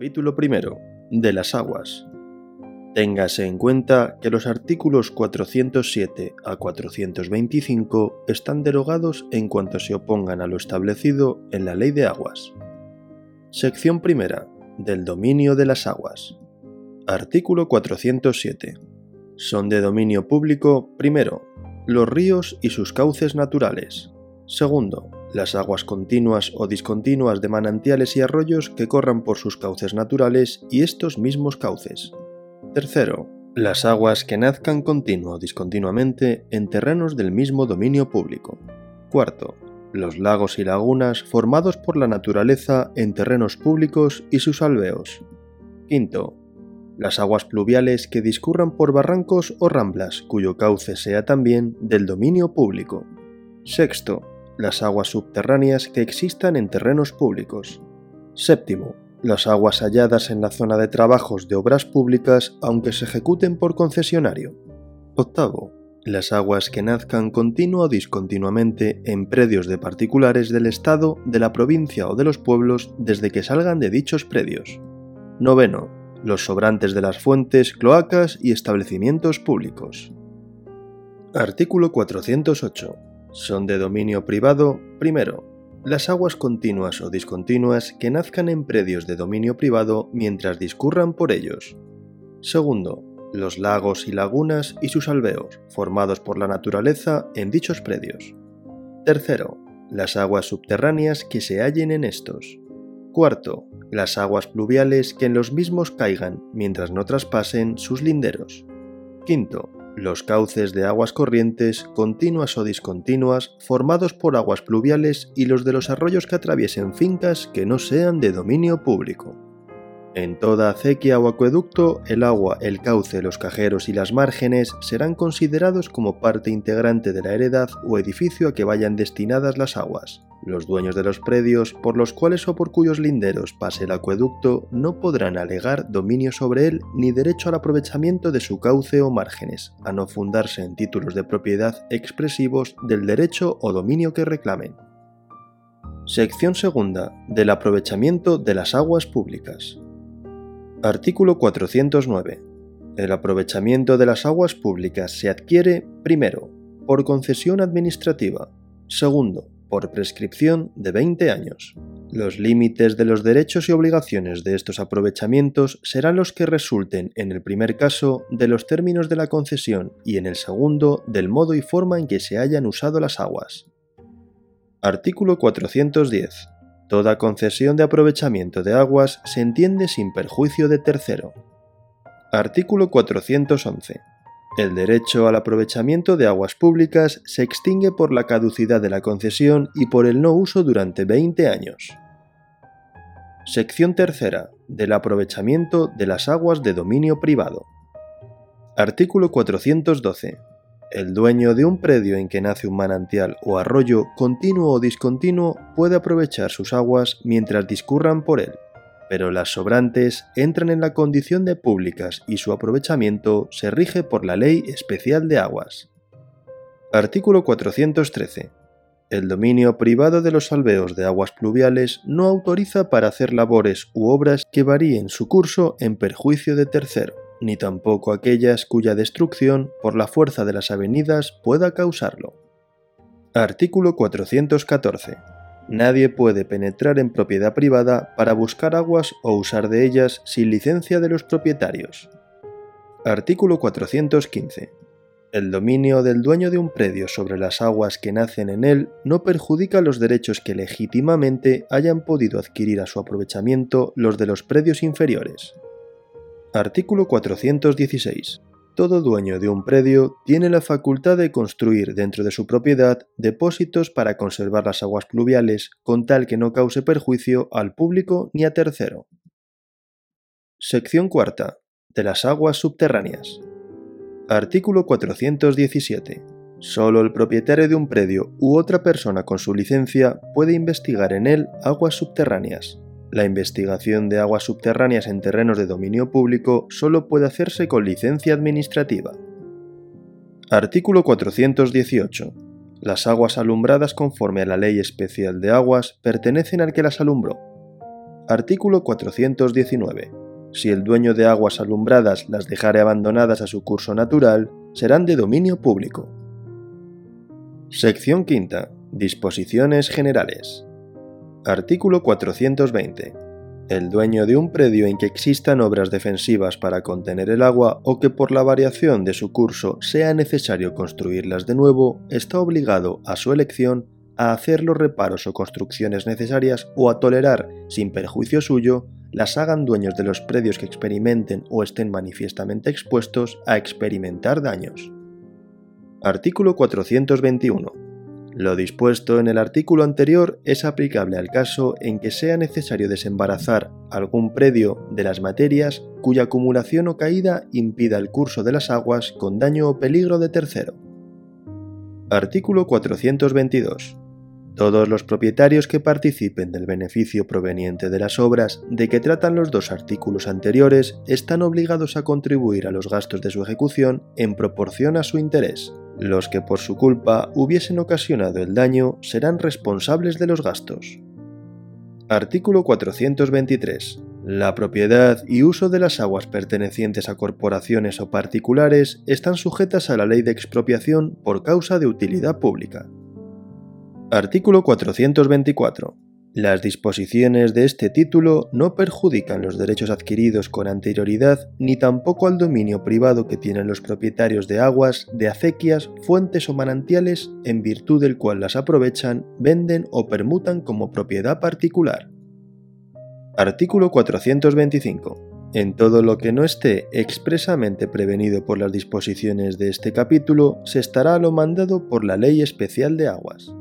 Capítulo primero. De las aguas. Téngase en cuenta que los artículos 407 a 425 están derogados en cuanto se opongan a lo establecido en la Ley de Aguas. Sección primera. Del dominio de las aguas. Artículo 407. Son de dominio público, primero, los ríos y sus cauces naturales. Segundo, las aguas continuas o discontinuas de manantiales y arroyos que corran por sus cauces naturales y estos mismos cauces. Tercero, las aguas que nazcan continuo o discontinuamente en terrenos del mismo dominio público. Cuarto, los lagos y lagunas formados por la naturaleza en terrenos públicos y sus alveos. Quinto, las aguas pluviales que discurran por barrancos o ramblas cuyo cauce sea también del dominio público. Sexto, las aguas subterráneas que existan en terrenos públicos. Séptimo, las aguas halladas en la zona de trabajos de obras públicas aunque se ejecuten por concesionario. Octavo, las aguas que nazcan continuo o discontinuamente en predios de particulares del Estado, de la provincia o de los pueblos desde que salgan de dichos predios. Noveno, los sobrantes de las fuentes, cloacas y establecimientos públicos. Artículo 408 son de dominio privado, primero, las aguas continuas o discontinuas que nazcan en predios de dominio privado mientras discurran por ellos. Segundo, los lagos y lagunas y sus alveos, formados por la naturaleza en dichos predios. Tercero, las aguas subterráneas que se hallen en estos. Cuarto, las aguas pluviales que en los mismos caigan mientras no traspasen sus linderos. Quinto, los cauces de aguas corrientes, continuas o discontinuas, formados por aguas pluviales y los de los arroyos que atraviesen fincas que no sean de dominio público. En toda acequia o acueducto, el agua, el cauce, los cajeros y las márgenes serán considerados como parte integrante de la heredad o edificio a que vayan destinadas las aguas, los dueños de los predios por los cuales o por cuyos linderos pase el acueducto no podrán alegar dominio sobre él ni derecho al aprovechamiento de su cauce o márgenes, a no fundarse en títulos de propiedad expresivos del derecho o dominio que reclamen. Sección segunda del aprovechamiento de las aguas públicas. Artículo 409. El aprovechamiento de las aguas públicas se adquiere, primero, por concesión administrativa, segundo, por prescripción de 20 años. Los límites de los derechos y obligaciones de estos aprovechamientos serán los que resulten en el primer caso de los términos de la concesión y en el segundo del modo y forma en que se hayan usado las aguas. Artículo 410. Toda concesión de aprovechamiento de aguas se entiende sin perjuicio de tercero. Artículo 411. El derecho al aprovechamiento de aguas públicas se extingue por la caducidad de la concesión y por el no uso durante 20 años. Sección tercera. Del aprovechamiento de las aguas de dominio privado. Artículo 412. El dueño de un predio en que nace un manantial o arroyo continuo o discontinuo puede aprovechar sus aguas mientras discurran por él pero las sobrantes entran en la condición de públicas y su aprovechamiento se rige por la Ley Especial de Aguas. Artículo 413. El dominio privado de los alveos de aguas pluviales no autoriza para hacer labores u obras que varíen su curso en perjuicio de tercero, ni tampoco aquellas cuya destrucción por la fuerza de las avenidas pueda causarlo. Artículo 414 Nadie puede penetrar en propiedad privada para buscar aguas o usar de ellas sin licencia de los propietarios. Artículo 415. El dominio del dueño de un predio sobre las aguas que nacen en él no perjudica los derechos que legítimamente hayan podido adquirir a su aprovechamiento los de los predios inferiores. Artículo 416 todo dueño de un predio tiene la facultad de construir dentro de su propiedad depósitos para conservar las aguas pluviales con tal que no cause perjuicio al público ni a tercero. Sección cuarta. De las aguas subterráneas. Artículo 417. Solo el propietario de un predio u otra persona con su licencia puede investigar en él aguas subterráneas, la investigación de aguas subterráneas en terrenos de dominio público solo puede hacerse con licencia administrativa. Artículo 418. Las aguas alumbradas conforme a la Ley Especial de Aguas pertenecen al que las alumbró. Artículo 419. Si el dueño de aguas alumbradas las dejare abandonadas a su curso natural, serán de dominio público. Sección quinta. Disposiciones generales. Artículo 420. El dueño de un predio en que existan obras defensivas para contener el agua o que por la variación de su curso sea necesario construirlas de nuevo, está obligado, a su elección, a hacer los reparos o construcciones necesarias o a tolerar, sin perjuicio suyo, las hagan dueños de los predios que experimenten o estén manifiestamente expuestos a experimentar daños. Artículo 421. Lo dispuesto en el artículo anterior es aplicable al caso en que sea necesario desembarazar algún predio de las materias cuya acumulación o caída impida el curso de las aguas con daño o peligro de tercero. Artículo 422. Todos los propietarios que participen del beneficio proveniente de las obras de que tratan los dos artículos anteriores están obligados a contribuir a los gastos de su ejecución en proporción a su interés. Los que por su culpa hubiesen ocasionado el daño serán responsables de los gastos. Artículo 423. La propiedad y uso de las aguas pertenecientes a corporaciones o particulares están sujetas a la ley de expropiación por causa de utilidad pública. Artículo 424. Las disposiciones de este título no perjudican los derechos adquiridos con anterioridad ni tampoco al dominio privado que tienen los propietarios de aguas, de acequias, fuentes o manantiales en virtud del cual las aprovechan, venden o permutan como propiedad particular. Artículo 425. En todo lo que no esté expresamente prevenido por las disposiciones de este capítulo, se estará a lo mandado por la Ley Especial de Aguas.